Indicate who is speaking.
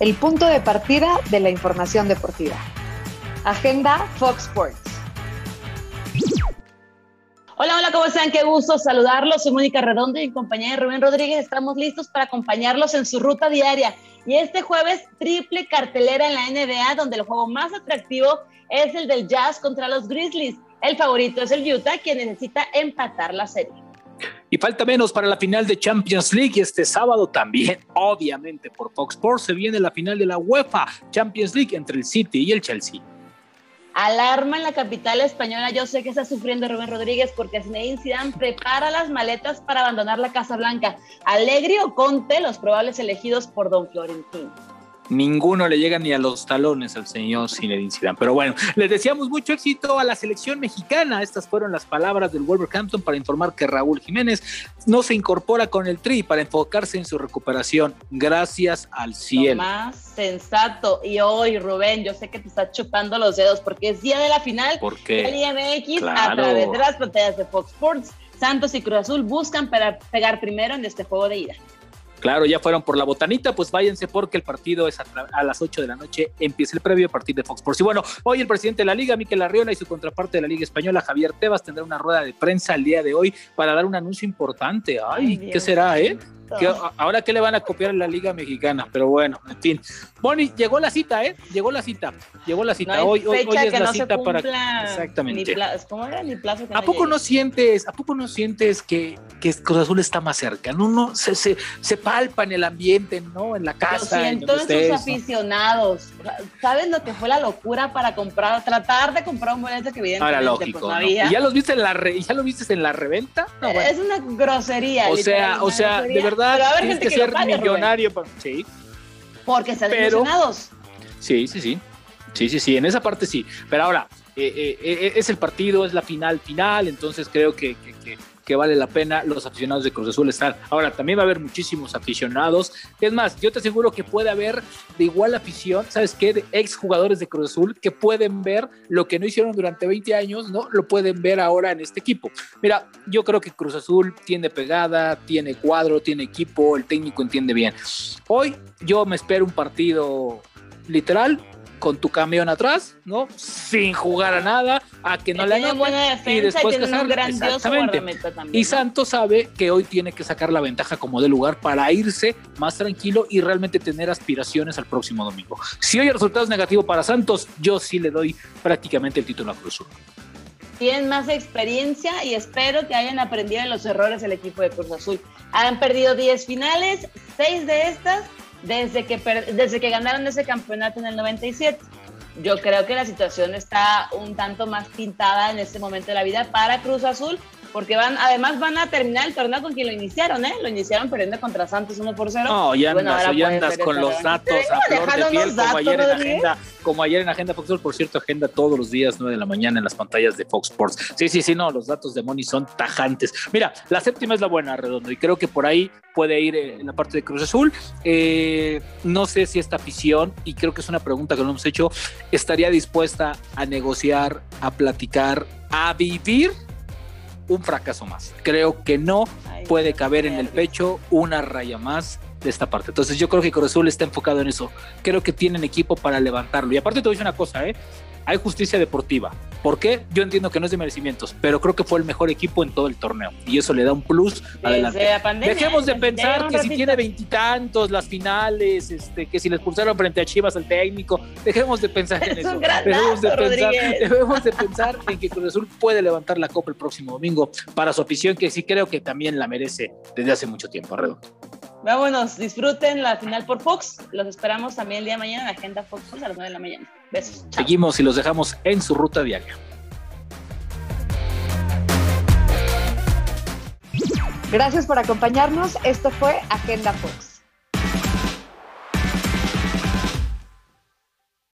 Speaker 1: el punto de partida de la información deportiva. Agenda Fox Sports.
Speaker 2: Hola, hola, ¿cómo están? Qué gusto saludarlos. Soy Mónica Redondo y en compañía de Rubén Rodríguez estamos listos para acompañarlos en su ruta diaria. Y este jueves, triple cartelera en la NBA, donde el juego más atractivo es el del Jazz contra los Grizzlies. El favorito es el Utah, quien necesita empatar la serie.
Speaker 3: Y falta menos para la final de Champions League este sábado también, obviamente por Fox Sports, se viene la final de la UEFA Champions League entre el City y el Chelsea.
Speaker 2: Alarma en la capital española. Yo sé que está sufriendo Rubén Rodríguez porque Zinedine Zidane prepara las maletas para abandonar la Casa Blanca. Alegre o Conte, los probables elegidos por Don Florentino
Speaker 3: ninguno le llega ni a los talones al señor Zinedine Zidane. Pero bueno, les deseamos mucho éxito a la selección mexicana. Estas fueron las palabras del Wolverhampton para informar que Raúl Jiménez no se incorpora con el Tri para enfocarse en su recuperación. Gracias al cielo.
Speaker 2: más sensato. Y hoy, Rubén, yo sé que te está chupando los dedos porque es día de la final
Speaker 3: ¿Por qué?
Speaker 2: del IMX a través de las pantallas de Fox Sports. Santos y Cruz Azul buscan para pegar primero en este juego de ida.
Speaker 3: Claro, ya fueron por la botanita, pues váyanse porque el partido es a, las 8 de la noche, empieza el previo a partir de Fox Sports. Y bueno, hoy el presidente de la Liga, Miquel Arriola, y su contraparte de la Liga Española, Javier Tebas, tendrá una rueda de prensa el día de hoy para dar un anuncio importante. Ay, ¿qué será, eh? ahora qué le van a copiar en la Liga Mexicana, pero bueno, en fin. Bonnie, llegó la cita, ¿eh? Llegó la cita, llegó la cita. hoy, hoy, es la cita para.
Speaker 2: Exactamente. ¿Cómo era? Ni plazo
Speaker 3: ¿A poco no sientes, a poco no sientes que, que Cruz Azul está más cerca? No, no, se, se, se palpa en el ambiente, ¿no? En la casa.
Speaker 2: Lo siento en, sus aficionados. ¿Sabes lo que fue la locura para comprar, tratar de comprar un boleto que evidentemente
Speaker 3: Ahora,
Speaker 2: pues,
Speaker 3: lógico, ¿Y ya los viste en la ya lo viste en la reventa?
Speaker 2: Es una grosería.
Speaker 3: O sea, o sea, de verdad tienes que, ser millonario. Sí.
Speaker 2: Porque están emocionados.
Speaker 3: Sí, sí, sí. Sí, sí, sí, en esa parte sí. Pero ahora, eh, eh, eh, es el partido, es la final final, entonces creo que, que vale la pena los aficionados de Cruz Azul estar. Ahora, también va a haber muchísimos aficionados. Es más, yo te aseguro que puede haber de igual afición, ¿sabes qué? De ex jugadores de Cruz Azul que pueden ver lo que no hicieron durante 20 años, ¿no? Lo pueden ver ahora en este equipo. Mira, yo creo que Cruz Azul tiene pegada, tiene cuadro, tiene equipo, el técnico entiende bien. Hoy yo me espero un partido literal con tu camión atrás, ¿no? Sin jugar a nada, a que no le
Speaker 2: defensa y después tiene un grandioso también,
Speaker 3: Y Santos sabe que hoy tiene que sacar la ventaja como de lugar para irse más tranquilo y realmente tener aspiraciones al próximo domingo. Si hoy el resultado es negativo para Santos, yo sí le doy prácticamente el título a Cruz Azul.
Speaker 2: Tienen más experiencia y espero que hayan aprendido de los errores del equipo de Cruz Azul. Han perdido 10 finales, 6 de estas desde que, desde que ganaron ese campeonato en el 97. Yo creo que la situación está un tanto más pintada en este momento de la vida para Cruz Azul, porque van, además van a terminar el torneo con quien lo iniciaron, ¿eh? Lo iniciaron perdiendo contra Santos 1 por 0.
Speaker 3: No, ya andas, ya andas con los datos a flor de piel, como ayer en agenda, como ayer en Agenda Fox Sports, por cierto, agenda todos los días, 9 de la mañana en las pantallas de Fox Sports. Sí, sí, sí, no, los datos de Money son tajantes. Mira, la séptima es la buena, Redondo, y creo que por ahí puede ir en la parte de Cruz Azul. Eh, no sé si esta afición, y creo que es una pregunta que no hemos hecho, estaría dispuesta a negociar, a platicar, a vivir un fracaso más. Creo que no puede caber en el pecho una raya más de esta parte. Entonces yo creo que Cruz Azul está enfocado en eso. Creo que tienen equipo para levantarlo. Y aparte te voy a decir una cosa, ¿eh? hay justicia deportiva. ¿Por qué? Yo entiendo que no es de merecimientos, pero creo que fue el mejor equipo en todo el torneo y eso le da un plus adelante. Dejemos de pensar que si tiene veintitantos las finales, este, que si les pulsaron frente a Chivas al técnico, dejemos de pensar en eso.
Speaker 2: debemos, de pensar,
Speaker 3: debemos de pensar en que Cruz Azul puede levantar la copa el próximo domingo para su afición, que sí creo que también la merece desde hace mucho tiempo. Redondo.
Speaker 2: Vámonos, disfruten la final por Fox. Los esperamos también el día de mañana en la Agenda Fox a las 9 de la mañana. Besos.
Speaker 3: Seguimos y los dejamos en su ruta diaria.
Speaker 1: Gracias por acompañarnos. Esto fue Agenda Fox.